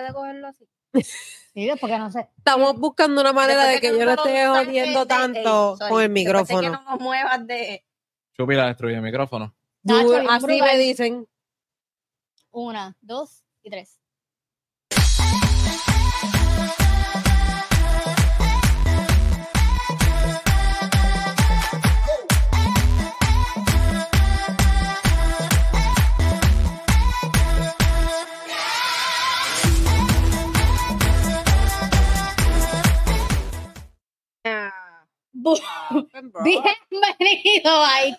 puede cogerlo así. Sí, porque no sé. Estamos buscando una manera Después de que no yo no esté jodiendo de- tanto con el micrófono. que no nos muevas de... Chupi la destruye el micrófono. Nacho, así brutal. me dicen. Una, dos y tres. Bienvenido, ahí.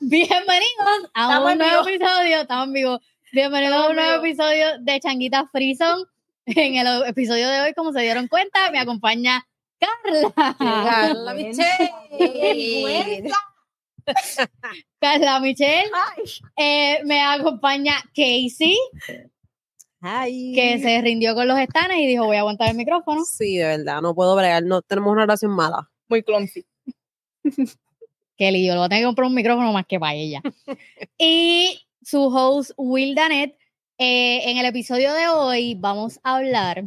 Bienvenidos a Estamos un nuevo vivo. episodio. Estamos en vivo. Bienvenidos a Estamos un en nuevo vivo. episodio de Changuita Frison. En el episodio de hoy, como se dieron cuenta, me acompaña Carla. Carla Michelle. Carla Michelle. Eh, me acompaña Casey, Ay. que se rindió con los estanes y dijo: Voy a aguantar el micrófono. Sí, de verdad, no puedo bregar. No, tenemos una relación mala. Muy clumsy. Kelly, yo le voy a tener que comprar un micrófono más que para ella. y su host, Will Danet. Eh, en el episodio de hoy vamos a hablar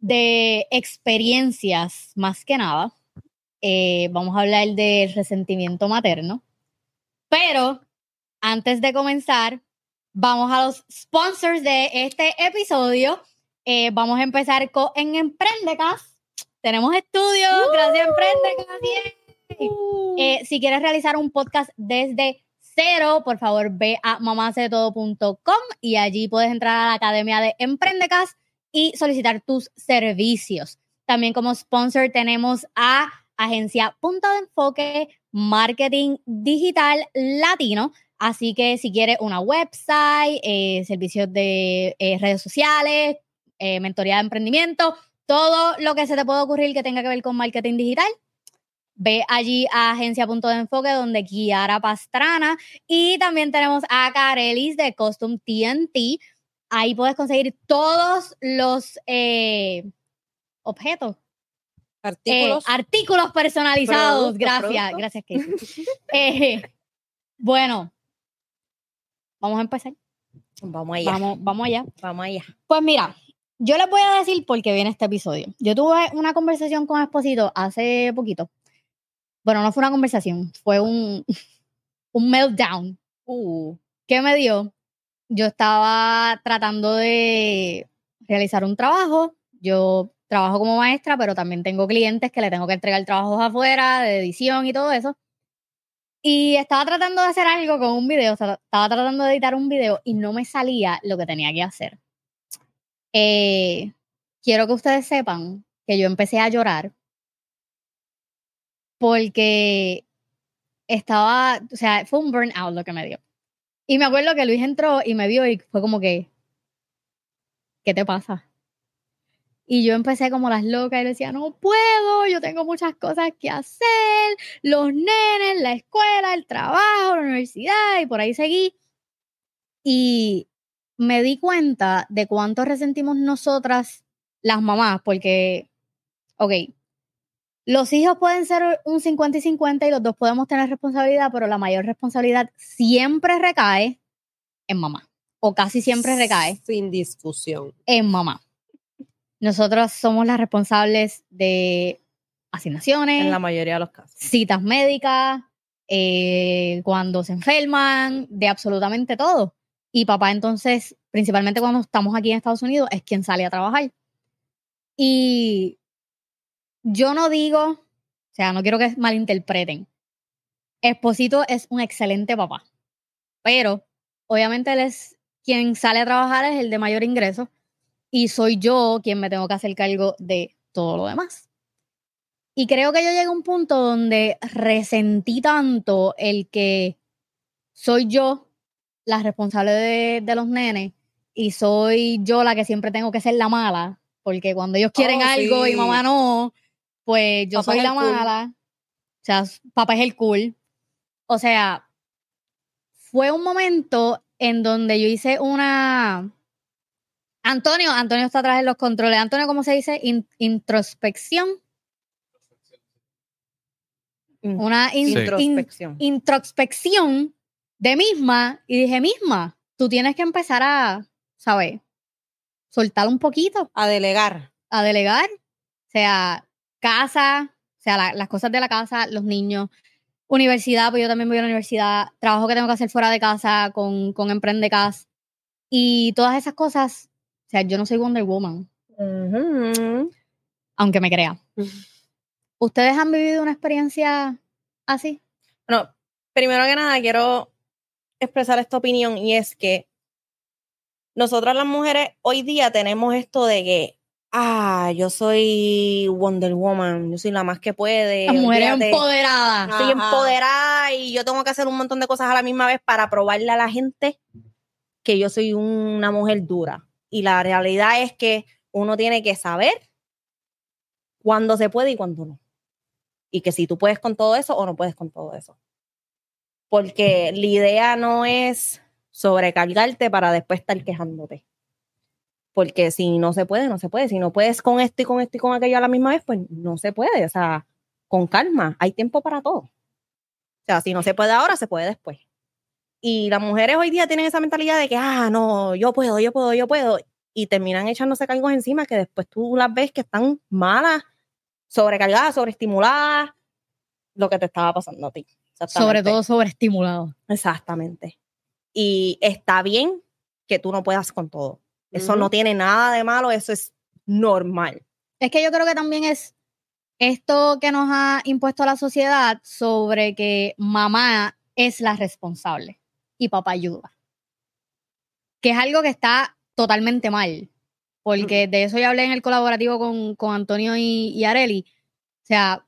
de experiencias, más que nada. Eh, vamos a hablar del resentimiento materno. Pero antes de comenzar, vamos a los sponsors de este episodio. Eh, vamos a empezar con en Emprendecast. Tenemos estudios, gracias Emprendecast. ¡yay! Eh, si quieres realizar un podcast desde cero, por favor ve a mamacetodo.com y allí puedes entrar a la Academia de Emprendecast y solicitar tus servicios. También como sponsor tenemos a Agencia Punto de Enfoque Marketing Digital Latino. Así que si quieres una website, eh, servicios de eh, redes sociales, eh, mentoría de emprendimiento, todo lo que se te pueda ocurrir que tenga que ver con marketing digital, ve allí a Agencia Punto de Enfoque, donde Kiara Pastrana. Y también tenemos a Carelis de Custom TNT. Ahí puedes conseguir todos los eh, objetos, eh, Artículos. artículos personalizados. Gracias, gracias. Eh, bueno, vamos a empezar. Vamos allá. Vamos, vamos allá. Vamos allá. Pues mira, yo les voy a decir por qué viene este episodio. Yo tuve una conversación con Esposito hace poquito. Bueno, no fue una conversación, fue un, un meltdown Uh, que me dio. Yo estaba tratando de realizar un trabajo. Yo trabajo como maestra, pero también tengo clientes que le tengo que entregar trabajos afuera, de edición y todo eso. Y estaba tratando de hacer algo con un video, estaba tratando de editar un video y no me salía lo que tenía que hacer. Eh, quiero que ustedes sepan que yo empecé a llorar porque estaba, o sea, fue un burnout lo que me dio. Y me acuerdo que Luis entró y me vio y fue como que, ¿qué te pasa? Y yo empecé como las locas y decía, no puedo, yo tengo muchas cosas que hacer, los nenes, la escuela, el trabajo, la universidad, y por ahí seguí. Y me di cuenta de cuánto resentimos nosotras, las mamás, porque, ok, los hijos pueden ser un 50 y 50 y los dos podemos tener responsabilidad, pero la mayor responsabilidad siempre recae en mamá, o casi siempre recae Sin discusión. en mamá. Nosotros somos las responsables de asignaciones, en la mayoría de los casos. citas médicas, eh, cuando se enferman, de absolutamente todo. Y papá entonces, principalmente cuando estamos aquí en Estados Unidos, es quien sale a trabajar. Y yo no digo, o sea, no quiero que malinterpreten. Esposito es un excelente papá, pero obviamente él es quien sale a trabajar, es el de mayor ingreso, y soy yo quien me tengo que hacer cargo de todo lo demás. Y creo que yo llegué a un punto donde resentí tanto el que soy yo la responsable de, de los nenes y soy yo la que siempre tengo que ser la mala, porque cuando ellos quieren Oh, algo y sí. mamá no, pues yo Papá soy la cool. mala. O sea, papá es el cool. O sea, fue un momento en donde yo hice una... Antonio, Antonio está atrás de los controles. Antonio, ¿cómo se dice? In- introspección. Una in- Sí. in- Introspección. introspección de misma y dije, misma, tú tienes que empezar a, ¿sabes? Soltar un poquito, A delegar. a delegar, o sea, casa, o sea, la- las cosas de la casa, los niños, universidad, pues yo también voy a la universidad, trabajo que tengo que hacer fuera de casa con, con Emprendecas y todas esas cosas, sea, yo no soy Wonder Woman, aunque me crea. ¿Ustedes han vivido una experiencia así? Bueno, primero que nada quiero expresar esta opinión y es que nosotras las mujeres hoy día tenemos esto de que, ah, yo soy Wonder Woman, yo soy la más que puede. Las mujeres olvídate, empoderadas. Estoy empoderada y yo tengo que hacer un montón de cosas a la misma vez para probarle a la gente que yo soy una mujer dura. Y la realidad es que uno tiene que saber cuándo se puede y cuándo no. Y que si tú puedes con todo eso o no puedes con todo eso. Porque la idea no es sobrecargarte para después estar quejándote. Porque si no se puede, no se puede. Si no puedes con esto y con esto y con aquello a la misma vez, pues no se puede. O sea, con calma, hay tiempo para todo. O sea, si no se puede ahora, se puede después. Y las mujeres hoy día tienen esa mentalidad de que, ah, no, yo puedo, yo puedo, yo puedo. Y terminan echándose cargos encima que después tú las ves que están malas, sobrecargadas, sobreestimuladas, lo que te estaba pasando a ti. Sobre todo sobreestimulado. Exactamente. Y está bien que tú no puedas con todo. Eso no tiene nada de malo, eso es normal. Es que yo creo que también es esto que nos ha impuesto la sociedad sobre que mamá es la responsable y papá ayuda. Que es algo que está totalmente mal. Porque de eso ya hablé en el colaborativo con, con Antonio y, y Areli. O sea,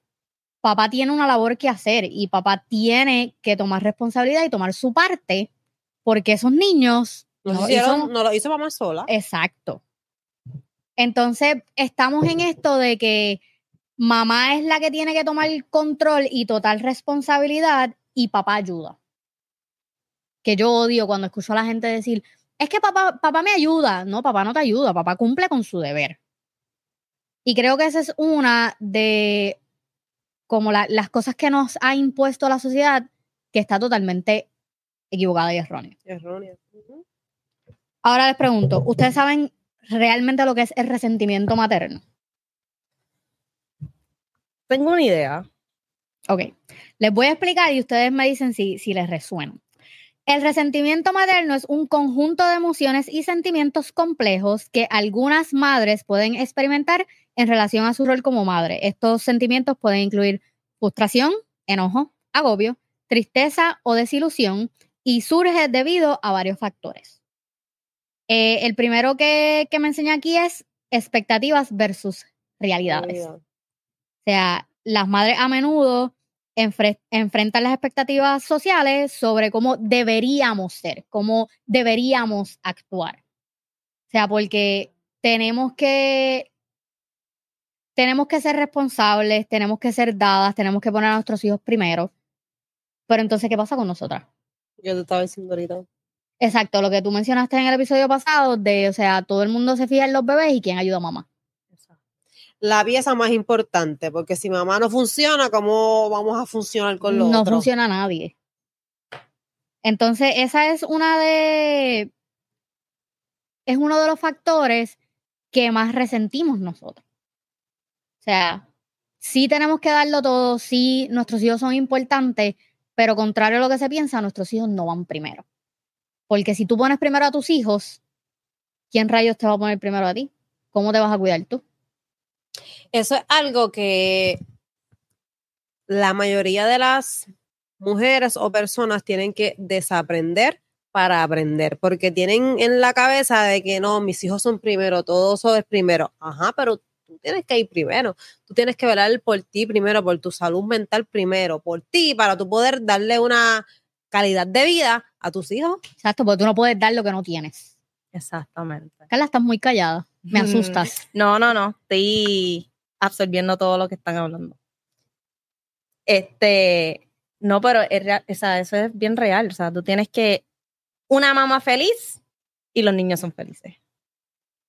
papá tiene una labor que hacer y papá tiene que tomar responsabilidad y tomar su parte porque esos niños No, no hicieron- hizo- no lo hizo mamá sola. Exacto. Entonces, estamos en esto de que mamá es la que tiene que tomar el control y total responsabilidad y papá ayuda. Que yo odio cuando escucho a la gente decir, es que papá, papá me ayuda. No, papá no te ayuda, papá cumple con su deber. Y creo que esa es una de como la- las cosas que nos ha impuesto la sociedad que está totalmente equivocada y errónea. Errónea. Ahora les pregunto, ¿ustedes saben realmente lo que es el resentimiento materno? Tengo una idea. Ok, les voy a explicar y ustedes me dicen si, si les resuena. El resentimiento materno es un conjunto de emociones y sentimientos complejos que algunas madres pueden experimentar en relación a su rol como madre. Estos sentimientos pueden incluir frustración, enojo, agobio, tristeza o desilusión y surge debido a varios factores. Eh, el primero que, que me enseña aquí es expectativas versus realidades. Realidad. O sea, las madres a menudo enfre- enfrentan las expectativas sociales sobre cómo deberíamos ser, cómo deberíamos actuar. O sea, porque tenemos que tenemos que ser responsables, tenemos que ser dadas, tenemos que poner a nuestros hijos primero. Pero entonces, ¿qué pasa con nosotras? Yo te estaba diciendo ahorita. Exacto, lo que tú mencionaste en el episodio pasado de, o sea, todo el mundo se fija en los bebés y quién ayuda a mamá. La pieza más importante, porque si mamá no funciona, ¿cómo vamos a funcionar con lo no otro? funciona nadie. Entonces, esa es una de. Es uno de los factores que más resentimos nosotros. O sea, sí tenemos que darlo todo, sí nuestros hijos son importantes, pero contrario a lo que se piensa, nuestros hijos no van primero. Porque si tú pones primero a tus hijos, ¿quién rayos te va a poner primero a ti? ¿Cómo te vas a cuidar tú? Eso es algo que la mayoría de las mujeres o personas tienen que desaprender para aprender, porque tienen en la cabeza de que no, mis hijos son primero, todo eso es primero. Ajá, pero tú tienes que ir primero. Tú tienes que velar por ti primero, por tu salud mental primero, por ti, para tú poder darle una calidad de vida a tus hijos. Exacto, porque tú no puedes dar lo que no tienes. Exactamente. Carla, estás muy callada. Me Mm. asustas. No, no, no. Estoy absorbiendo todo lo que están hablando. Este, no, pero es real- o sea, eso es bien real. O sea, tú tienes que una mamá feliz y los niños son felices.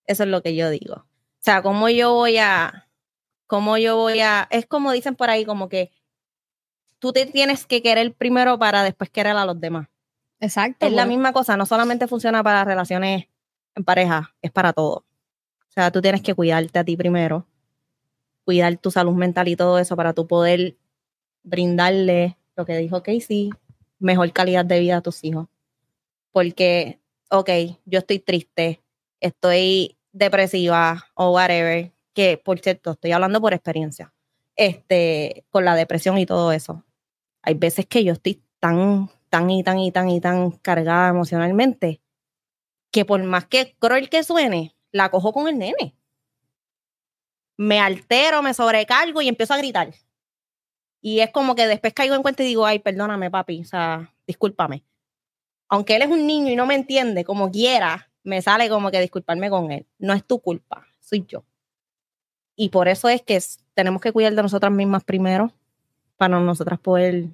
Eso es lo que yo digo. O sea, cómo yo voy a, cómo yo voy a, es como dicen por ahí, como que tú te tienes que querer primero para después querer a los demás. Exacto. Es la pues. misma cosa, no solamente funciona para relaciones en pareja, es para todo. O sea, tú tienes que cuidarte a ti primero, cuidar tu salud mental y todo eso para tú poder brindarle lo que dijo Casey, mejor calidad de vida a tus hijos. Porque, ok, yo estoy triste, estoy depresiva o whatever, que por cierto, estoy hablando por experiencia, este, con la depresión y todo eso. Hay veces que yo estoy tan, tan y tan y tan y tan cargada emocionalmente que por más que cruel que suene, la cojo con el nene. Me altero, me sobrecargo y empiezo a gritar. Y es como que después caigo en cuenta y digo, ay, perdóname, papi, o sea, discúlpame. Aunque él es un niño y no me entiende, como quiera, me sale como que disculparme con él. No es tu culpa, soy yo. Y por eso es que tenemos que cuidar de nosotras mismas primero, para nosotras poder,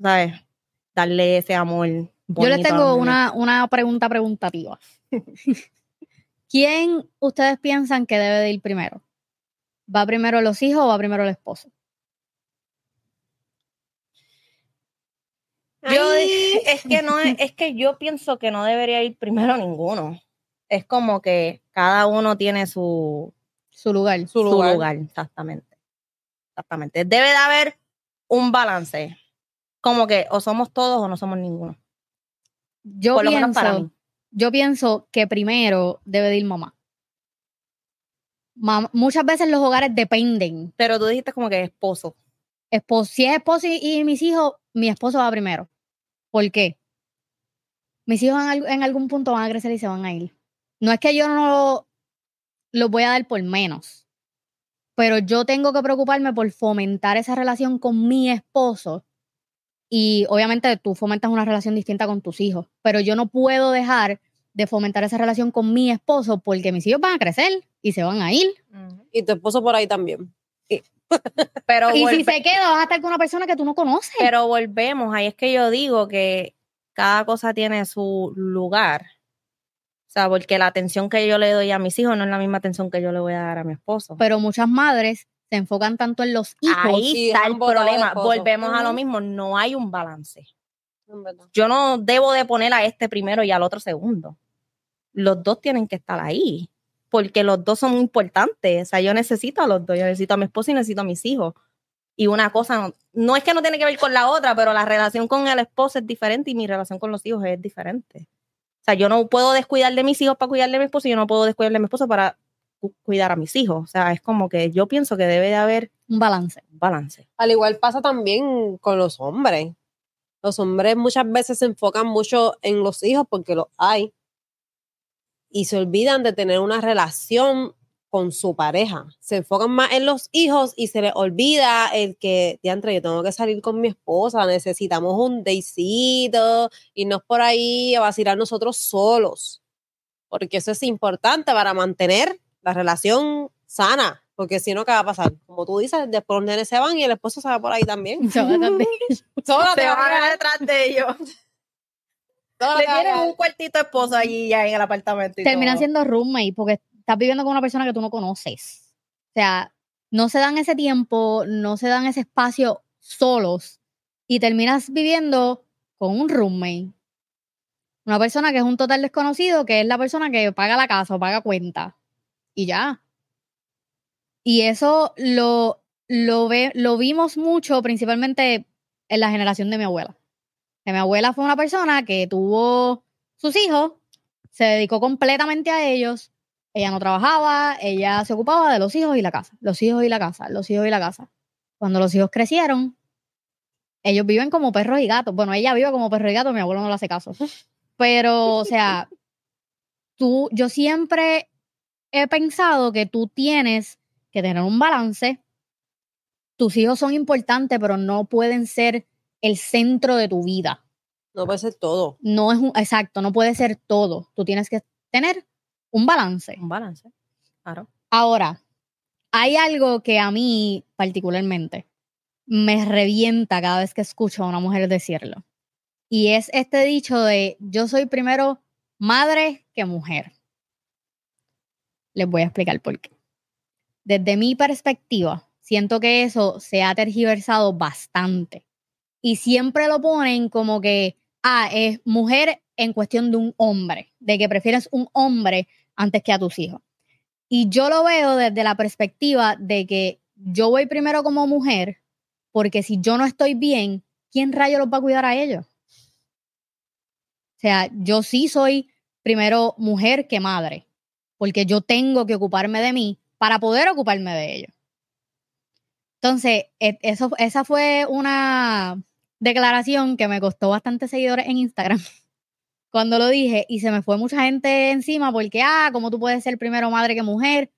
¿sabes? Darle ese amor. Yo les tengo una, una pregunta preguntativa. ¿Quién ustedes piensan que debe de ir primero? ¿Va primero los hijos o va primero el esposo? Yo es que no es, es que yo pienso que no debería ir primero ninguno. Es como que cada uno tiene su, Su lugar. Su su lugar. exactamente. Exactamente. Debe de haber un balance. Como que o somos todos o no somos ninguno. Yo Por lo menos para pienso, mí. yo pienso que primero debe de ir mamá. Muchas veces los hogares dependen. Pero tú dijiste como que esposo. Esposo, si es esposo y, y mis hijos, mi esposo va primero. ¿Por qué? Mis hijos en, en algún punto van a crecer y se van a ir. No es que yo no los voy a dar por menos, pero yo tengo que preocuparme por fomentar esa relación con mi esposo. Y obviamente tú fomentas una relación distinta con tus hijos, pero yo no puedo dejar de fomentar esa relación con mi esposo porque mis hijos van a crecer y se van a ir. Y tu esposo por ahí también. Pero, Y si se queda, vas a estar con una persona que tú no conoces. pero volvemos, ahí es que yo digo que cada cosa tiene su lugar. O sea, porque la atención que yo le doy a mis hijos no es la misma atención que yo le voy a dar a mi esposo. pero muchas madres se enfocan tanto en los hijos. Ahí y está el problema. Volvemos a lo mismo, no hay un balance. Yo no debo de poner a este primero y al otro segundo. Los dos tienen que estar ahí, porque los dos son importantes. O sea, yo necesito a los dos, yo necesito a mi esposo y necesito a mis hijos. Y una cosa, no, no es que no tiene que ver con la otra, pero la relación con el esposo es diferente y mi relación con los hijos es diferente. O sea, yo no puedo descuidar de mis hijos para cuidar de mi esposo y yo no puedo descuidar de mi esposo para cu- cuidar a mis hijos. O sea, es como que yo pienso que debe de haber Un balance. un balance. Al igual pasa también con los hombres. Los hombres muchas veces se enfocan mucho en los hijos porque los hay. Y se olvidan de tener una relación con su pareja. Se enfocan más en los hijos y se les olvida el que, diantre, yo tengo que salir con mi esposa, necesitamos un deicito, irnos por ahí a vacilar nosotros solos. Porque eso es importante para mantener la relación sana. Porque si no, ¿qué va a pasar? Como tú dices, después los nenes se van y el esposo se va por ahí también. Se van a dar de- Sola te Se va detrás de ellos. sola Le va tienen un cuartito esposo allí ya en el apartamento. y Terminan todo. siendo roommate porque estás viviendo con una persona que tú no conoces. O sea, no se dan ese tiempo, no se dan ese espacio solos y terminas viviendo con un roommate. Una persona que es un total desconocido, que es la persona que paga la casa o paga cuenta. Y ya. Y eso lo, lo, ve, lo vimos mucho, principalmente en la generación de mi abuela. Mi abuela fue una persona que tuvo sus hijos, se dedicó completamente a ellos. Ella no trabajaba, ella se ocupaba de los hijos y la casa, los hijos y la casa, los hijos y la casa. Cuando los hijos crecieron, ellos viven como perros y gatos. Bueno, ella vive como perro y gato, mi abuelo no le hace caso. Pero, o sea, tú, yo siempre he pensado que tú tienes que tener un balance. Tus hijos son importantes, pero no pueden ser el centro de tu vida. No puede ser todo. No es un, exacto, no puede ser todo. Tú tienes que tener un balance. Un balance. Claro. Ahora, hay algo que a mí particularmente me revienta cada vez que escucho a una mujer decirlo. Y es este dicho de yo soy primero madre que mujer. Les voy a explicar por qué. Desde mi perspectiva, siento que eso se ha tergiversado bastante. Y siempre lo ponen como que ah, es mujer en cuestión de un hombre, de que prefieres un hombre antes que a tus hijos. Y yo lo veo desde la perspectiva de que yo voy primero como mujer, porque si yo no estoy bien, ¿quién rayo los va a cuidar a ellos? O sea, yo sí soy primero mujer que madre, porque yo tengo que ocuparme de mí para poder ocuparme de ellos. Entonces, e- eso, esa fue una declaración que me costó bastantes seguidores en Instagram cuando lo dije y se me fue mucha gente encima porque, ah, ¿cómo tú puedes ser primero madre que mujer?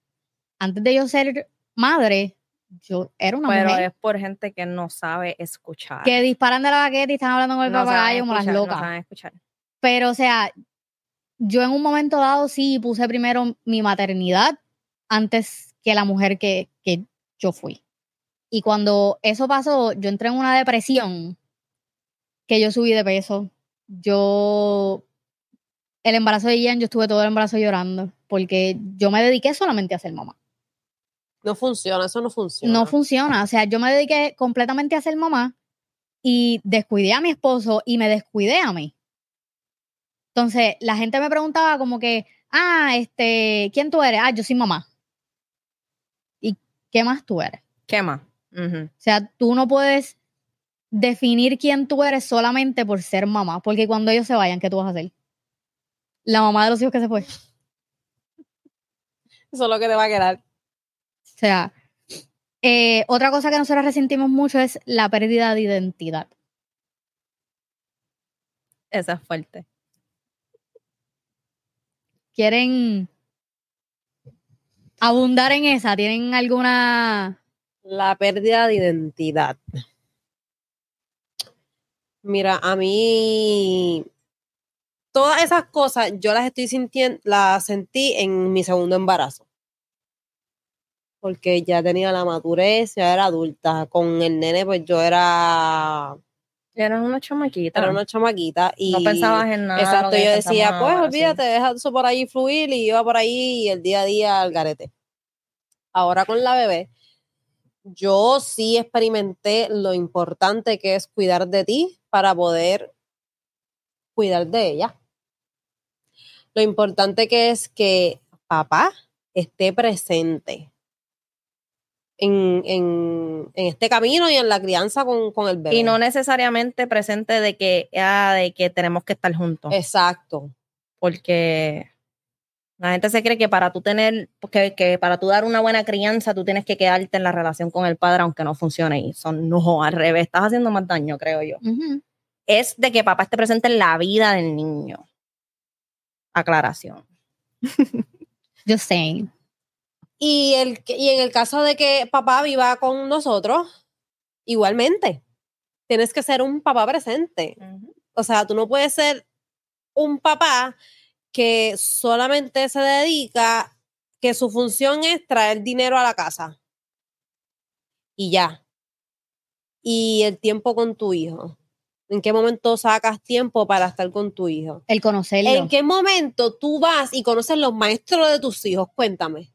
Antes de yo ser madre, yo era una Pero mujer es por gente que no sabe escuchar. que disparan de la baqueta y están hablando con el No papagayo como las escuchar, no locas. saben escuchar. Pero, o sea, yo en un momento dado sí puse primero mi maternidad antes que la mujer que, que yo fui. Y cuando eso pasó, yo entré en una depresión que yo subí de peso. Yo, el embarazo de Ian, yo estuve todo el embarazo llorando porque yo me dediqué solamente a ser mamá. No funciona, eso no funciona. No funciona. O sea, yo me dediqué completamente a ser mamá y descuidé a mi esposo y me descuidé a mí. Entonces, la gente me preguntaba como que, ah, este, ¿quién tú eres? Ah, yo soy mamá. ¿Y qué más tú eres? ¿Qué más? O sea, tú no puedes definir quién tú eres solamente por ser mamá, porque cuando ellos se vayan, ¿qué tú vas a hacer? La mamá de los hijos que se fue. Eso es lo que te va a quedar. O sea, eh, otra cosa que nosotros resentimos mucho es la pérdida de identidad. Esa es fuerte. ¿Quieren abundar en esa? ¿Tienen alguna... La pérdida de identidad. Mira, a mí todas esas cosas yo las estoy sintiendo, las sentí en mi segundo embarazo. Porque ya tenía la madurez, ya era adulta. Con el nene, pues yo era, Eras una chamaquita. era una chamaquita y no pensabas en nada. Exacto, yo decía, pues olvídate, deja eso por ahí fluir y iba por ahí y el día a día al garete. Ahora con la bebé, yo sí experimenté lo importante que es cuidar de ti para poder cuidar de ella. Lo importante que es que papá esté presente en, en- en este camino y en la crianza con, con el bebé. Y no necesariamente presente de que, ah, de que tenemos que estar juntos. Exacto. porque la gente se cree que para tú tener, que, que para tú dar una buena crianza, tú tienes que quedarte en la relación con el padre, aunque no funcione. Y son, no, al revés, estás haciendo más daño, creo yo. Es de que papá esté presente en la vida del niño. Aclaración. Just saying. Y, el, y en el caso de que papá viva con nosotros, igualmente, tienes que ser un papá presente. O sea, tú no puedes ser un papá que solamente se dedica, que su función es traer dinero a la casa. Y ya. Y el tiempo con tu hijo. ¿En qué momento sacas tiempo para estar con tu hijo? El conocerlo. ¿En qué momento tú vas y conoces los maestros de tus hijos? Cuéntame.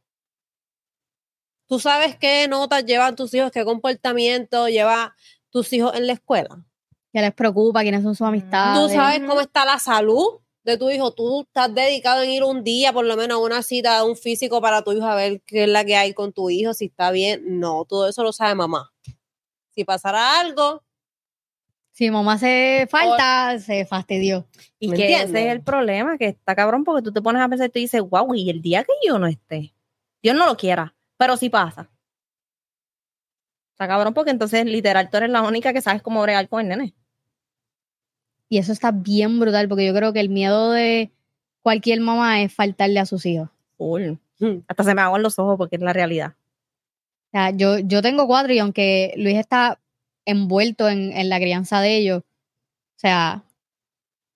¿Tú sabes qué notas llevan tus hijos, qué comportamiento lleva tus hijos en la escuela? que les preocupa, quiénes son sus amistades. ¿Tú sabes cómo está la salud de tu hijo? ¿Tú estás dedicado en ir un día, por lo menos, a una cita de un físico para tu hijo a ver qué es la que hay con tu hijo, si está bien? No, todo eso lo sabe mamá. Si pasara algo, Si mamá hace falta, se fastidió. Y ¿Me que ese es el problema, que está cabrón, porque tú te pones a pensar y tú dices, wow, y el día que yo no esté, Dios no lo quiera, pero sí pasa. Está cabrón, porque entonces literal tú eres la única que sabes cómo bregar con el nene. Y eso está bien brutal, porque yo creo que el miedo de cualquier mamá es faltarle a sus hijos. Hmm, Hasta se me aguan los ojos porque es la realidad. O sea, yo, yo tengo cuatro y aunque Luis está envuelto en, en la crianza de ellos, o sea,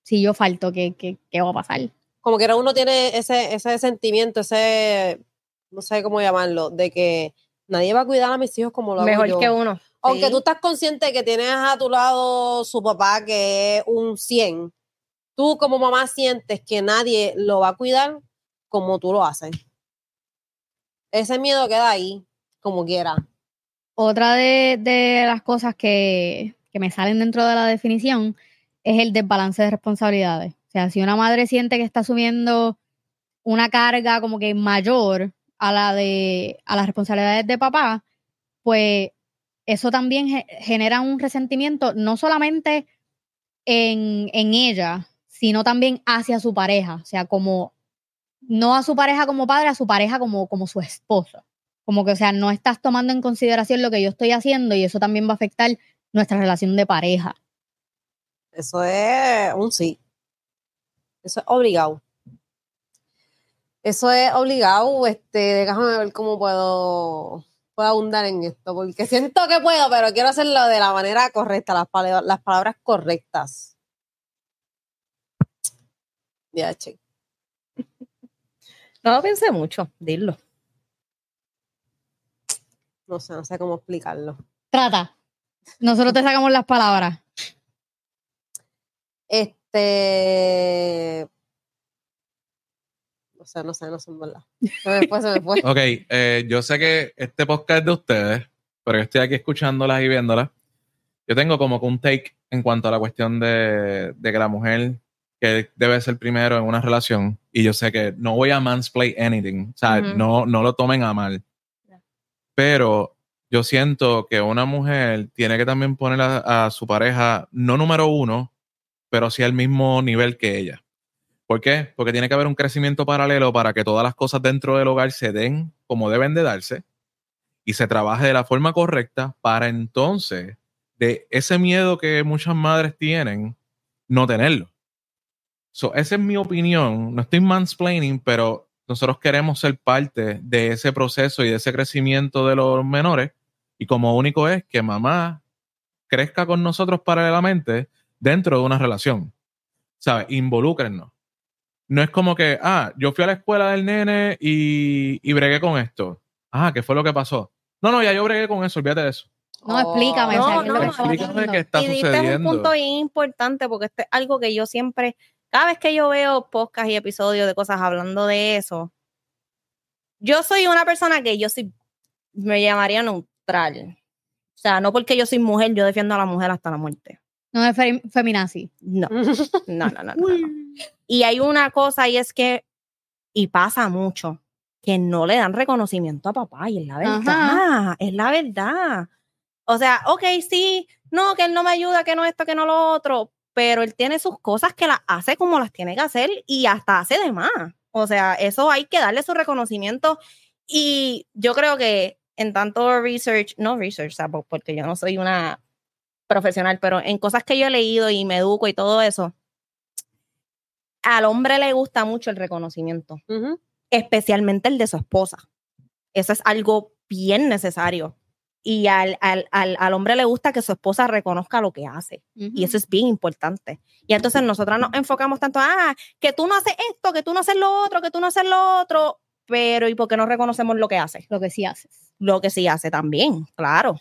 si yo falto, ¿qué, qué, qué va a pasar? como que uno tiene ese, ese sentimiento, ese, no sé cómo llamarlo, de que nadie va a cuidar a mis hijos como lo hago Mejor yo. que uno. Aunque Sí. tú estás consciente que tienes a tu lado su papá que es un 100, tú como mamá sientes que nadie lo va a cuidar como tú lo haces. Ese miedo queda ahí, como quiera. Otra de, de las cosas que, que me salen dentro de la definición es el desbalance de responsabilidades. O sea, si una madre siente que está asumiendo una carga como que mayor a la de a las responsabilidades de papá, pues eso también ge- genera un resentimiento no solamente en, en ella, sino también hacia su pareja, o sea, como no a su pareja como padre, a su pareja como, como su esposo. Como que, o sea, no estás tomando en consideración lo que yo estoy haciendo y eso también va a afectar nuestra relación de pareja. Eso es un sí. Eso es obligado. Eso es obligado. Este, déjame ver cómo puedo, puedo abundar en esto, porque siento que puedo, pero quiero hacerlo de la manera correcta, las, las palabras correctas. Ya, che. No lo pensé mucho, dilo. No sé, no sé cómo explicarlo. Trata. Nosotros te sacamos las palabras. Este. No sé, no sé, no sé, en verdad. Me fue, se me fue. Ok, eh, yo sé que este podcast es de ustedes, pero yo estoy aquí escuchándolas y viéndolas. Yo tengo como que un take en cuanto a la cuestión de, de que la mujer que debe ser primero en una relación, y yo sé que no voy a mansplay anything, o sea, no, no lo tomen a mal. Pero yo siento que una mujer tiene que también poner a, a su pareja, no número uno, pero sí al mismo nivel que ella. ¿Por qué? Porque tiene que haber un crecimiento paralelo para que todas las cosas dentro del hogar se den como deben de darse y se trabaje de la forma correcta para entonces de ese miedo que muchas madres tienen, no tenerlo. Esa es mi opinión. No estoy mansplaining, pero nosotros queremos ser parte de ese proceso y de ese crecimiento de los menores. Y como único es que mamá crezca con nosotros paralelamente dentro de una relación. ¿Sabes? Involúcrennos. No es como que, ah, yo fui a la escuela del nene y, y bregué con esto. Ah, ¿qué fue lo que pasó? No, no, ya yo bregué con eso, olvídate de eso. No, explícame. No, o sea, ¿qué es que no, está explícame qué está y diste un sucediendo. punto bien importante porque esto es algo que yo siempre, cada vez que yo veo podcast y episodios de cosas hablando de eso, yo soy una persona que yo soy, me llamaría neutral. O sea, no porque yo soy mujer, yo defiendo a la mujer hasta la muerte. No es fe- feminazi. No, no, no, no, no, no. Y hay una cosa y es que, y pasa mucho, que no le dan reconocimiento a papá y es la verdad, es la verdad. O sea, ok, sí, no, que él no me ayuda, que no esto, que no lo otro, pero él tiene sus cosas que las hace como las tiene que hacer y hasta hace de más. O sea, eso hay que darle su reconocimiento y yo creo que en tanto research, no research, porque yo no soy una profesional, pero en cosas que yo he leído y me educo y todo eso, al hombre le gusta mucho el reconocimiento, especialmente el de su esposa. Eso es algo bien necesario. Y al, al, al, al hombre le gusta que su esposa reconozca lo que hace. Y eso es bien importante. Y entonces nosotras nos enfocamos tanto, ah, que tú no haces esto, que tú no haces lo otro, que tú no haces lo otro, pero ¿y por qué no reconocemos lo que hace? Lo que sí haces. Lo que sí hace también, claro.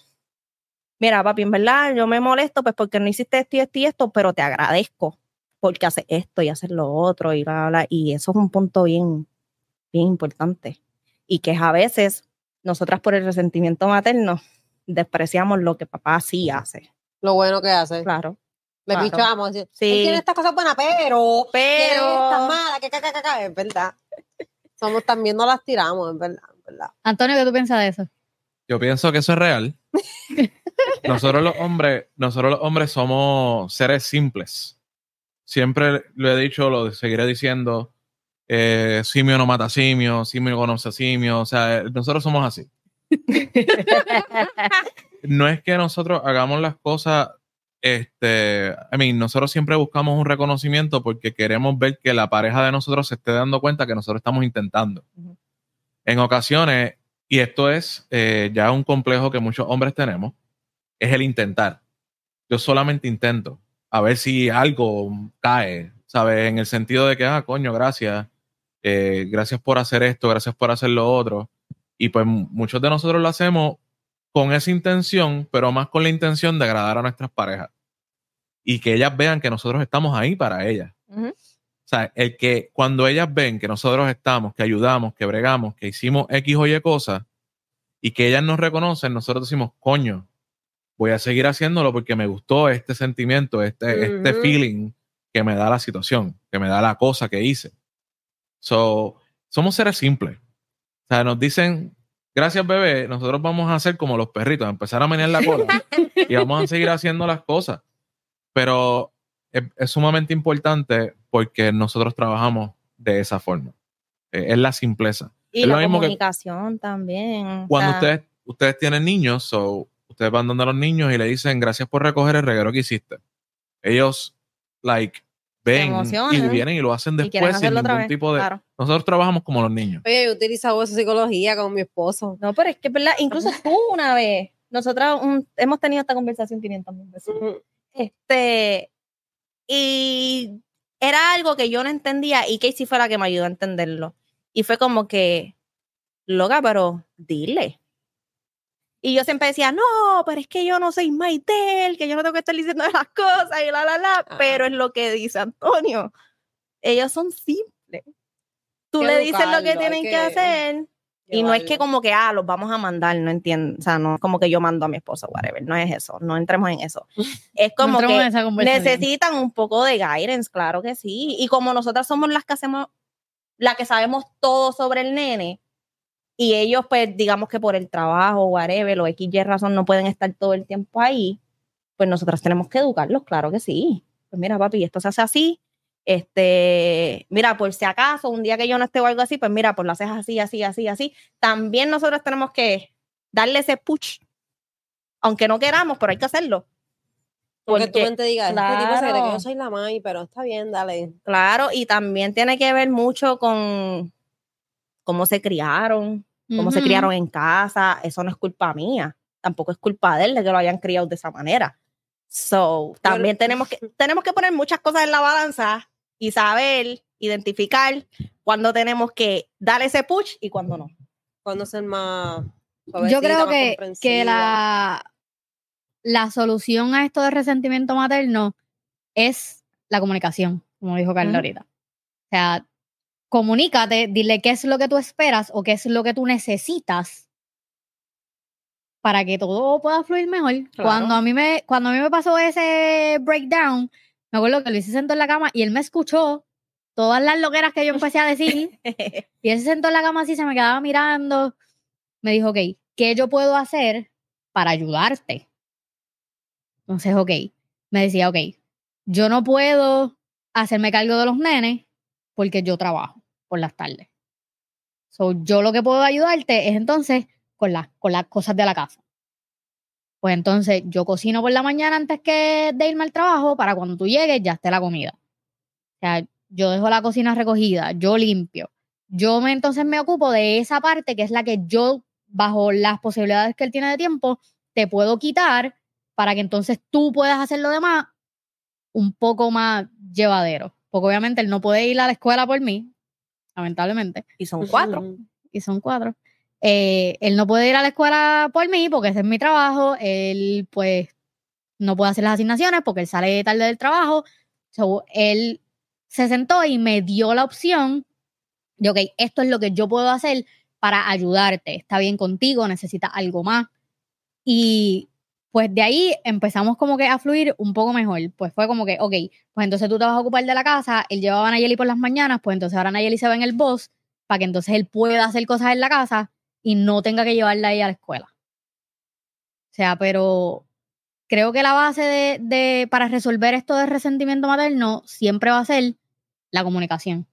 Mira, papi, en verdad yo me molesto pues porque no hiciste esto y esto y esto, pero te agradezco porque haces esto y haces lo otro y bla, bla, bla. Y eso es un punto bien, bien importante. Y que es a veces nosotras por el resentimiento materno despreciamos lo que papá sí hace. Lo bueno que hace. Claro. Le claro. pichamos. Sí. Él tiene estas cosas buenas, pero. Pero estas malas, que, que, que, que, que, es verdad. Somos también no las tiramos, es verdad, es verdad. Antonio, ¿qué tú piensas de eso? Yo pienso que eso es real. nosotros los hombres, nosotros los hombres somos seres simples. Siempre lo he dicho, lo seguiré diciendo. eh, simio no mata simio, simio conoce simio. O sea, eh, nosotros somos así. No es que nosotros hagamos las cosas, este, I mean, nosotros siempre buscamos un reconocimiento porque queremos ver que la pareja de nosotros se esté dando cuenta que nosotros estamos intentando. En ocasiones, y esto es eh, ya un complejo que muchos hombres tenemos, es el intentar. Yo solamente intento a ver si algo cae, ¿sabes? En el sentido de que, ah, coño, gracias, eh, gracias por hacer esto, gracias por hacer lo otro. Y pues muchos de nosotros lo hacemos con esa intención, pero más con la intención de agradar a nuestras parejas. Y que ellas vean que nosotros estamos ahí para ellas. Sea, el que cuando ellas ven que nosotros estamos, que ayudamos, que bregamos, que hicimos X o Y cosas, y que ellas nos reconocen, nosotros decimos, coño, voy a seguir haciéndolo porque me gustó este sentimiento, este, este feeling que me da la situación, que me da la cosa que hice. So, somos seres simples. O sea, nos dicen, gracias bebé, nosotros vamos a hacer como los perritos, a empezar a menear la cola y vamos a seguir haciendo las cosas. Pero es, es sumamente importante porque nosotros trabajamos de esa forma. Eh, es la simpleza. Y Es lo la mismo que- comunicación también. o Cuando sea, ustedes, ustedes tienen niños, so, ustedes van dando a los niños y le dicen gracias por recoger el reguero que hiciste. Ellos, like, ven y vienen y lo hacen después sin ningún vez, tipo de... claro. Nosotros trabajamos como los niños. Oye, yo he utilizado esa psicología con mi esposo. No, pero es que, ¿verdad? Incluso tú una vez, nosotras un- hemos tenido esta conversación 500 mil veces. Este, y era algo que yo no entendía y Casey fue la que me ayudó a entenderlo. Y fue como que, loca, pero dile. Y yo siempre decía, no, pero es que yo no soy Maitel, que yo no tengo que estar diciendo las cosas y la, la, la. Pero es lo que dice Antonio. Ellos son simples. Tú le dices lo que tienen que, que hacer. Y no es que como que, ah, los vamos a mandar, no entiendo. O sea, no es como que yo mando a mi esposo, whatever. No es eso, no entremos en eso. Es como No que necesitan un poco de guidance, claro que sí. Y como nosotras somos las que hacemos, las que sabemos todo sobre el nene, y ellos, pues, digamos que por el trabajo, whatever, o X y razón, no pueden estar todo el tiempo ahí, pues nosotras tenemos que educarlos, claro que sí. Pues mira, papi, esto se hace así. Este, mira, por si acaso, un día que yo no esté o algo así, pues mira, pues lo haces así, así, así, así. También nosotros tenemos que darle ese push, aunque no queramos, pero hay que hacerlo. Porque tu Porque- mente diga, este tipo se cree que yo soy la May, pero está bien, dale. Claro, y también tiene que ver mucho con cómo se criaron, cómo se criaron en casa. Eso no es culpa mía, tampoco es culpa de él de que lo hayan criado de esa manera. So, también tenemos que, tenemos que poner muchas cosas en la balanza y saber identificar cuándo tenemos que dar ese push y cuándo no. Cuando ser más. Yo creo más que, que la, la solución a esto de resentimiento materno es la comunicación, como dijo Carla ahorita. O sea, comunícate, dile qué es lo que tú esperas o qué es lo que tú necesitas para que todo pueda fluir mejor. Claro. Cuando a mí me cuando a mí me pasó ese breakdown, me acuerdo que Luis se sentó en la cama y él me escuchó todas las loqueras que yo empecé a decir y él se sentó en la cama así, se me quedaba mirando. Me dijo, ok, ¿qué yo puedo hacer para ayudarte? Entonces, ok, me decía, ok, yo no puedo hacerme cargo de los nenes porque yo trabajo por las tardes. So, yo lo que puedo ayudarte es entonces con, las con las cosas de la casa. Pues entonces yo cocino por la mañana antes que de irme al trabajo para cuando tú llegues ya esté la comida. O sea, yo dejo la cocina recogida, yo limpio. Yo me, entonces me ocupo de esa parte que es la que yo, bajo las posibilidades que él tiene de tiempo, te puedo quitar para que entonces tú puedas hacer lo demás un poco más llevadero. Porque obviamente él no puede ir a la escuela por mí, lamentablemente, Y son cuatro. Y son cuatro. Eh, él no puede ir a la escuela por mí porque ese es mi trabajo. Él, pues, no puede hacer las asignaciones porque él sale tarde del trabajo. So, él se sentó y me dio la opción de, ok, esto es lo que yo puedo hacer para ayudarte. Está bien contigo, necesitas algo más. Y pues de ahí empezamos como que a fluir un poco mejor. Pues fue como que, ok, pues entonces tú te vas a ocupar de la casa, él llevaba a Nayeli por las mañanas, pues entonces ahora Nayeli se va en el bus para que entonces él pueda hacer cosas en la casa y no tenga que llevarla a ella a la escuela. O sea, pero creo que la base de, de- para resolver esto de resentimiento materno siempre va a ser la comunicación.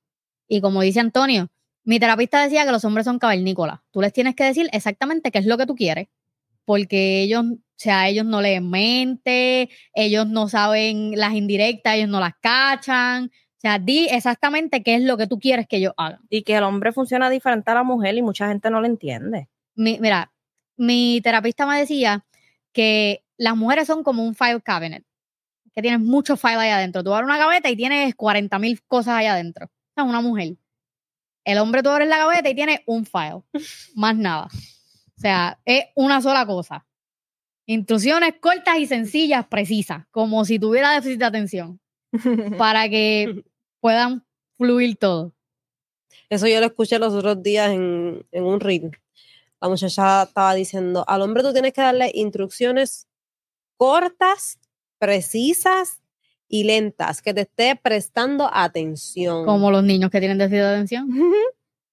Y como dice Antonio, mi terapista decía que los hombres son cavernícolas. Tú les tienes que decir exactamente qué es lo que tú quieres, porque ellos, o sea, ellos no leen mente, ellos no saben las indirectas, ellos no las cachan. O sea, di exactamente qué es lo que tú quieres que ellos hagan. Y que el hombre funciona diferente a la mujer y mucha gente no lo entiende. Mi- mira, mi terapista me decía que las mujeres son como un file cabinet, que tienes muchos files ahí adentro. Tú abres una gaveta y tienes 40 mil cosas ahí adentro. Esa es una mujer. El hombre tú abres la gaveta y tiene un file, más nada. O sea, es una sola cosa. Instrucciones cortas y sencillas, precisas, como si tuviera déficit de atención, para que puedan fluir todo. Eso yo lo escuché los otros días en, en un reel. La muchacha estaba diciendo, al hombre tú tienes que darle instrucciones cortas, precisas y lentas, que te esté prestando atención. Como los niños que tienen déficit de atención.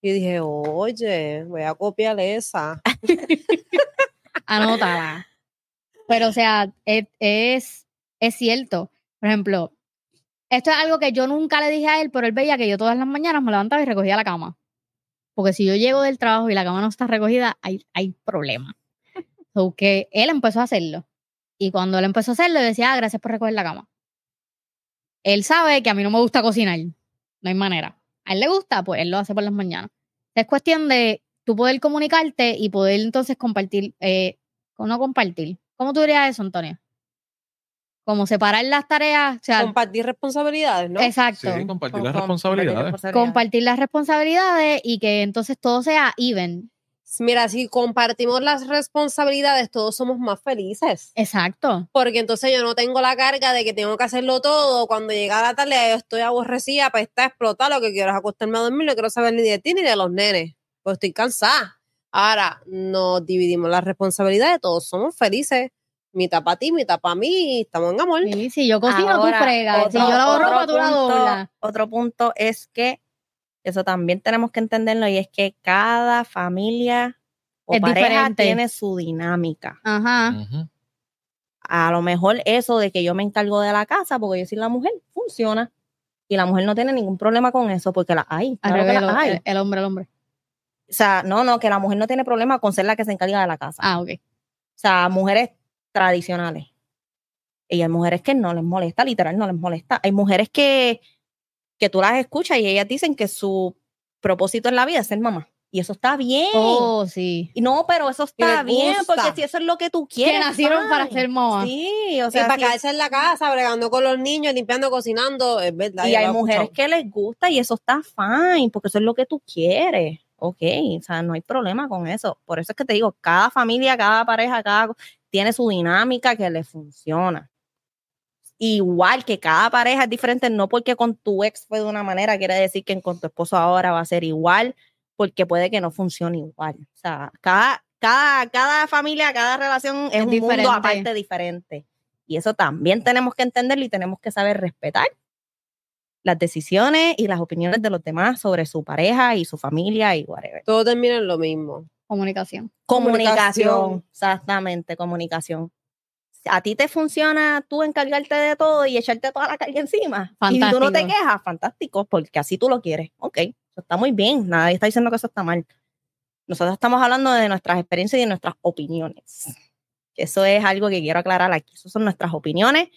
Y dije, oye, voy a copiar esa. Anótala. Pero, o sea, es, es, es cierto. Por ejemplo, esto es algo que yo nunca le dije a él, pero él veía que yo todas las mañanas me levantaba y recogía la cama. Porque si yo llego del trabajo y la cama no está recogida, hay, hay problema. So que él empezó a hacerlo. Y cuando él empezó a hacerlo, yo decía, ah, gracias por recoger la cama. Él sabe que a mí no me gusta cocinar. No hay manera. A él le gusta, pues él lo hace por las mañanas. Es cuestión de tú poder comunicarte y poder entonces compartir, eh, no compartir. ¿Cómo tú dirías eso, Antonio? Como separar las tareas, o sea, Compartir responsabilidades, ¿no? exacto. Sí, compartir las responsabilidades. compartir las responsabilidades y que entonces todo sea even. Mira, si compartimos las responsabilidades, todos somos más felices. Exacto. Porque entonces yo no tengo la carga de que tengo que hacerlo todo. Cuando llega la tarde, yo estoy aborrecida, pues está explotar. Lo que quiero es acostarme a dormir. No quiero saber ni de ti ni de los nenes. Pues estoy cansada. Ahora, nos dividimos las responsabilidades. Todos somos felices. Mitad para ti, mitad para mí. Estamos en amor. Sí, si yo cocino, Ahora, tú fregas. Si yo otro- lavo ropa, tú la punto- doblas. Otro punto es que eso también tenemos que entenderlo y es que cada familia o Es pareja diferente. tiene su dinámica. Ajá. A lo mejor eso de que yo me encargo de la casa porque yo soy la mujer funciona y la mujer no tiene ningún problema con eso porque la claro revés, hay. el- el hombre, el hombre. O sea, no, no, que la mujer no tiene problema con ser la que se encarga de la casa. Ah, ok. O sea, mujeres tradicionales. Y hay mujeres que no les molesta, literal, no les molesta. Hay mujeres que, que tú las escuchas y ellas dicen que su propósito en la vida es ser mamá. Y eso está bien. Oh, sí. Y no, pero eso está bien, porque si eso es lo que tú quieres. Que nacieron para ser mamá. Sí, o Y sea, para si- quedarse en la casa, bregando con los niños, limpiando, cocinando. Es verdad. y hay mujeres que les gusta y eso está fine, porque eso es lo que tú quieres. Ok, o sea, no hay problema con eso. Por eso es que te digo, cada familia, cada pareja, cada tiene su dinámica que le funciona. Igual que cada pareja es diferente, no porque con tu ex fue de una manera, quiere decir que con tu esposo ahora va a ser igual, porque puede que no funcione igual. O sea, cada, cada, cada familia, cada relación es, Es un diferente. mundo aparte diferente. Y eso también tenemos que entenderlo y tenemos que saber respetar las decisiones y las opiniones de los demás sobre su pareja y su familia y whatever. Todo termina en lo mismo. Comunicación. Comunicación, Comunicación. exactamente, comunicación. A ti te funciona tú encargarte de todo y echarte toda la carga encima. Y si tú no te Fantástico. quejas, fantástico, porque así tú lo quieres. Ok, eso está muy bien. Nadie está diciendo que eso está mal. Nosotros estamos hablando de nuestras experiencias y de nuestras opiniones. Eso es algo que quiero aclarar aquí. Esas son nuestras opiniones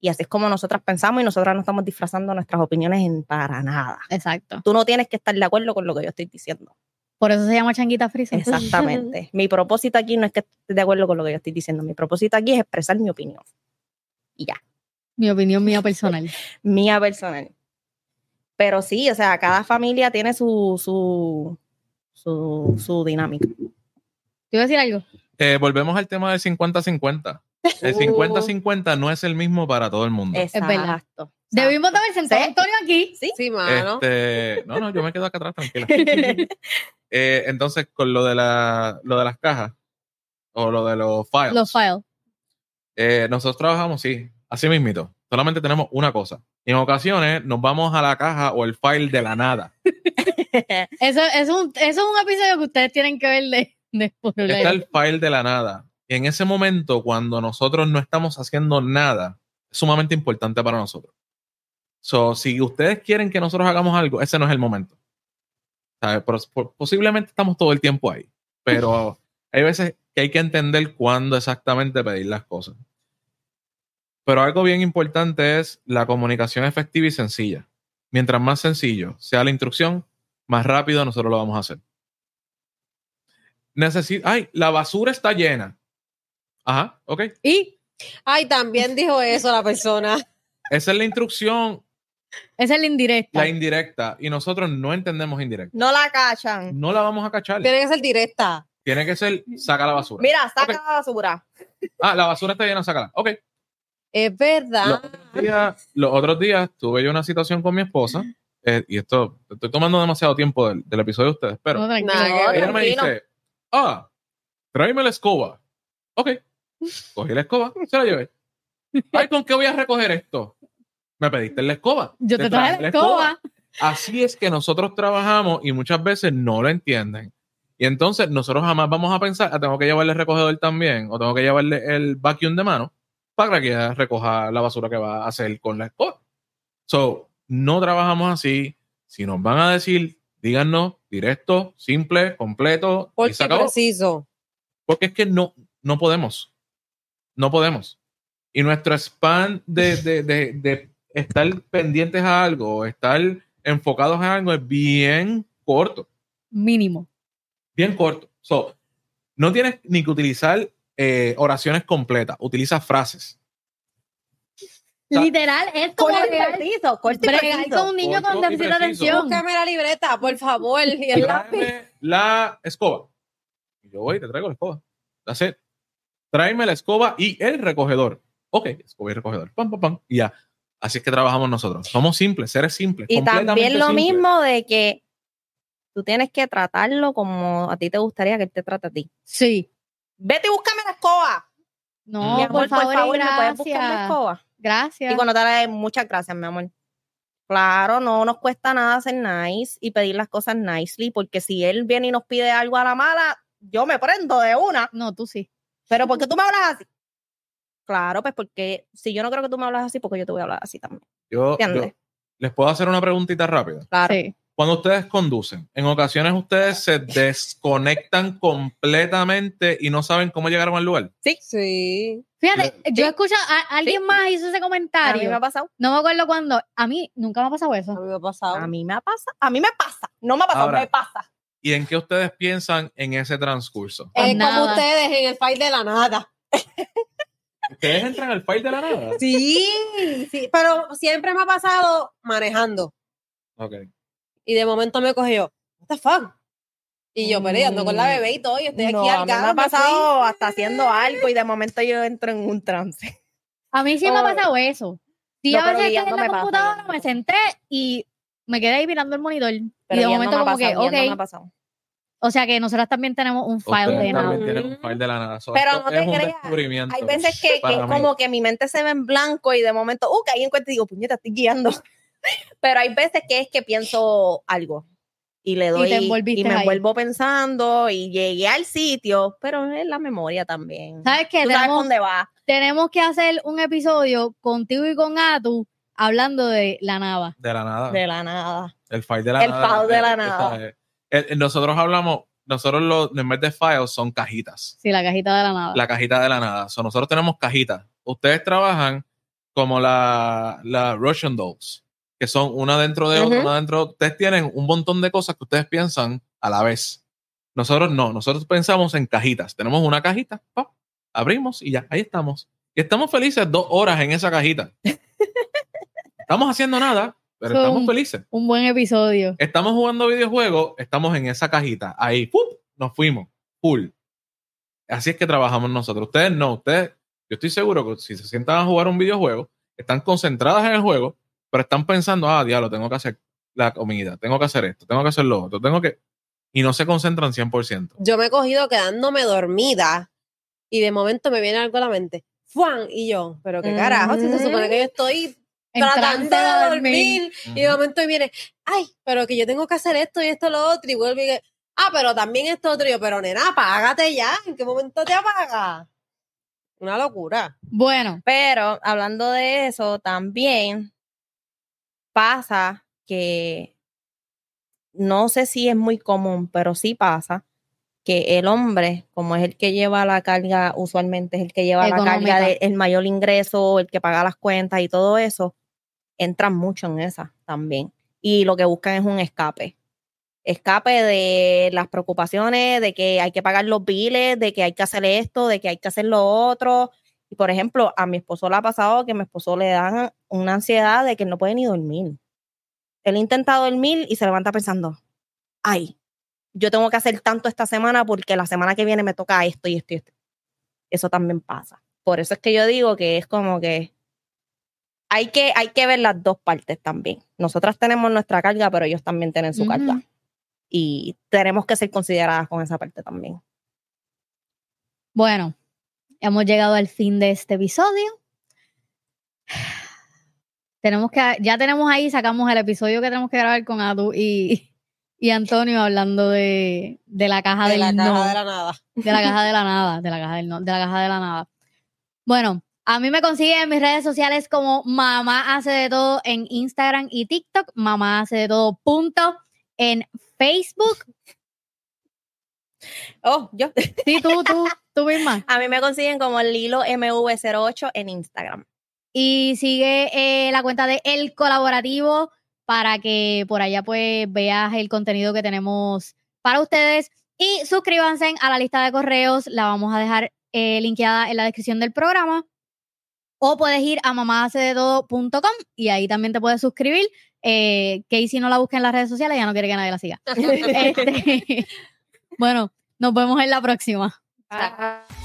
y así es como nosotras pensamos y nosotras no estamos disfrazando nuestras opiniones en para nada. Exacto. Tú no tienes que estar de acuerdo con lo que yo estoy diciendo. Por eso se llama changuita frisa. Exactamente. mi propósito aquí no es que estés de acuerdo con lo que yo estoy diciendo. Mi propósito aquí es expresar mi opinión. Y ya, Mi opinión mía personal. mía personal. Pero sí, o sea, cada familia tiene su, su, su, su dinámica. ¿Te iba a decir algo? Eh, volvemos al tema del 50-50. El 50-50 no es el mismo para todo el mundo. verdad. Exacto. Debimos de haber sentado a. Antonio aquí. Sí. Sí, mano. Este, no, no, yo me quedo acá atrás, tranquila. Eh, entonces, con lo de, la, lo de las cajas o lo de los files, Los files. eh, nosotros trabajamos, sí, así mismito. Solamente tenemos una cosa. En ocasiones nos vamos a la caja o el file de la nada. Eso, eso, es un, eso es un episodio que ustedes tienen que ver de, de Está el file de la nada. Y en ese momento, cuando nosotros no estamos haciendo nada, es sumamente importante para nosotros. So, si ustedes quieren que nosotros hagamos algo, ese no es el momento. Pero po- posiblemente estamos todo el tiempo ahí. Pero hay veces que hay que entender cuándo exactamente pedir las cosas. Pero algo bien importante es la comunicación efectiva y sencilla. Mientras más sencillo sea la instrucción, más rápido nosotros lo vamos a hacer. Necesito. Ay, la basura está llena. Ajá, ok. Y Ay, también dijo eso la persona. Esa es la instrucción, esa es la indirecta. la indirecta. Y nosotros no entendemos indirecta. No la cachan. No la vamos a cachar. Tiene que ser directa. Tiene que ser, saca la basura. Mira, saca la basura. Ah, la basura está llena, sácala. Ok. Es Los verdad. otros días, los otros días tuve yo una situación con mi esposa. eh, y esto, estoy tomando demasiado tiempo del, del episodio de ustedes, pero No, ver. ella me dice, ah, tráeme la escoba. Ok. Cogí la escoba, se la llevé. Ay, ¿con qué voy a recoger esto? Me pediste la escoba. Yo te traje la escoba. Así es que nosotros trabajamos y muchas veces no lo entienden. Y entonces nosotros jamás vamos a pensar, ah, tengo que llevarle el recogedor también, o tengo que llevarle el vacuum de mano para que ella recoja la basura que va a hacer con la escoba. So, no trabajamos así. Si nos van a decir, díganos directo, simple, completo, y Porque se acabó. preciso. Porque es que no, no podemos. No podemos. Y nuestro span de, de, de, de estar pendientes a algo, o estar enfocados en algo es bien corto. Mínimo. Bien corto. So, no tienes ni que utilizar eh, oraciones completas, utiliza frases. sea, Literal, es como Corto corto con un niño Corto con déficit de atención. Búscame la libreta, por favor. Y el lápiz. La escoba. Yo voy, te traigo la escoba. That's it. Tráeme la escoba y el recogedor. Ok, escoba y recogedor. Pam, pam, pam. Y ya. Así es que trabajamos nosotros. Somos simples, seres simples. Y también lo simples. mismo de que tú tienes que tratarlo como a ti te gustaría que él te trate a ti. Sí. Vete y búscame la escoba. No, mi amor, por favor, y ¿me puedes buscar la escoba? Gracias. Y cuando te la muchas gracias, mi amor. Claro, no nos cuesta nada ser nice y pedir las cosas nicely, porque si él viene y nos pide algo a la mala, yo me prendo de una. No, tú sí. Pero ¿por qué tú me hablas así? Claro, pues porque si yo no creo que tú me hablas así, porque yo te voy a hablar así también. Yo, yo- les puedo hacer una preguntita rápida. Claro. Sí. Cuando ustedes conducen, en ocasiones ustedes se desconectan completamente y no saben cómo llegaron al lugar. Sí. Fíjate, Sí. yo escucho a alguien Sí. más hizo ese A mí comentario. me ha pasado. No me acuerdo cuándo. A mí nunca me ha pasado A eso. mí me ha pasado. A mí me pasa. A mí me pasa. No me ha pasado, Ahora. me pasa. ¿Y en qué ustedes piensan en ese transcurso? Es nada. como ustedes en el fight de la nada. ¿Ustedes entran al file de la nada? Sí, sí, pero siempre me ha pasado manejando. Ok. Y de momento me cogió, what the fuck? Y yo peleando con la bebé y todo, y estoy aquí No, a al me ha fui. pasado hasta haciendo algo y de momento yo entro en un trance. A mí sí me ha Oh. pasado eso. Sí, No, a veces estoy en la pasa, computadora, guiando me pasa. senté y me quedé ahí mirando el monitor. Pero y de no momento me ha como que, pasado, no ha ok. pasado. O sea que nosotras también tenemos un file Ustedes de nada. también tienen un file de la nada. So, Pero no te creas. Hay veces que, que como que mi mente se ve en blanco y de momento, uh, caí en cuenta y digo, puñeta, estoy guiando. Pero hay veces que es que pienso algo y le doy te envolviste y me ahí. envuelvo pensando y llegué al sitio, pero es la memoria también. ¿Sabes qué? Tú sabes Tenemos, dónde va. tenemos que hacer un episodio contigo y con Atu hablando de la nava. De la nada. De la nada. El file de la El nada. file de la nada. eh, eh, nosotros hablamos, nosotros los, en vez de files son cajitas. Sí, la cajita de la nada. La cajita de la nada. So, nosotros tenemos cajitas. Ustedes trabajan como la, la Russian Dolls, que son una dentro de otra, una dentro. Ustedes tienen un montón de cosas que ustedes piensan a la vez. Nosotros no, nosotros pensamos en cajitas. Tenemos una cajita, abrimos y ya, ahí estamos. Y estamos felices dos horas en esa cajita. Estamos haciendo nada, pero Son- estamos felices. Un buen episodio. Estamos jugando videojuegos, estamos en esa cajita. Ahí, ¡pum! nos fuimos. Full. Así es que trabajamos nosotros. Ustedes no, ustedes, yo estoy seguro que si se sientan a jugar un videojuego, están concentradas en el juego, pero están pensando, ah, diablo, tengo que hacer la comida, tengo que hacer esto, tengo que hacer lo otro, tengo que... Y no se concentran 100%. Yo me he cogido quedándome dormida y de momento me viene algo a la mente. ¡Fuan! Y yo, pero qué carajo, si se supone que yo estoy tratando de dormir. y de momento me viene, ay, pero que yo tengo que hacer esto y esto lo otro y vuelve y que, ah, pero también esto otro y yo, pero nena, apágate ya, ¿en qué momento te apagas? Una locura. Bueno, Pero hablando de eso, también pasa que no sé si es muy común, pero sí pasa que el hombre, como es el que lleva la carga, usualmente es el que lleva la carga del mayor ingreso, el que paga las cuentas y todo eso, entran mucho en esa también. Y lo que buscan es un escape. Escape de las preocupaciones, de que hay que pagar los biles, de que hay que hacer esto, de que hay que hacer lo otro. Y por ejemplo, a mi esposo le ha pasado que a mi esposo le dan una ansiedad de que no puede ni dormir. Él intenta dormir y se levanta pensando, ay, yo tengo que hacer tanto esta semana porque la semana que viene me toca esto y esto y esto. Eso también pasa. Por eso es que yo digo que es como que hay que, hay que ver las dos partes también. Nosotras tenemos nuestra carga, pero ellos también tienen su Ujú. carga. Y tenemos que ser consideradas con esa parte también. bueno. hemos llegado al fin de este episodio. Tenemos que, ya tenemos ahí, sacamos el episodio que tenemos que grabar con Adu y, y Antonio hablando de, de la caja de del la no. caja de la nada. De la caja de la nada, de la caja del no, de la caja de la nada. Bueno, a mí me consiguen en mis redes sociales como Mamá hace de todo en Instagram y TikTok, Mamá hace de todo punto en Facebook. Oh, yo. Sí, tú, tú, tú misma. A mí me consiguen como Lilo MV08 en Instagram. Y sigue eh, la cuenta de El Colaborativo para que por allá pues veas el contenido que tenemos para ustedes. Y suscríbanse a la lista de correos, la vamos a dejar eh, linkeada en la descripción del programa. O puedes ir a mamahacedetodo.com y ahí también te puedes suscribir. Eh, Casey no la busca en las redes sociales, ya no quiere que nadie la siga. Este, bueno, nos vemos en la próxima. Bye.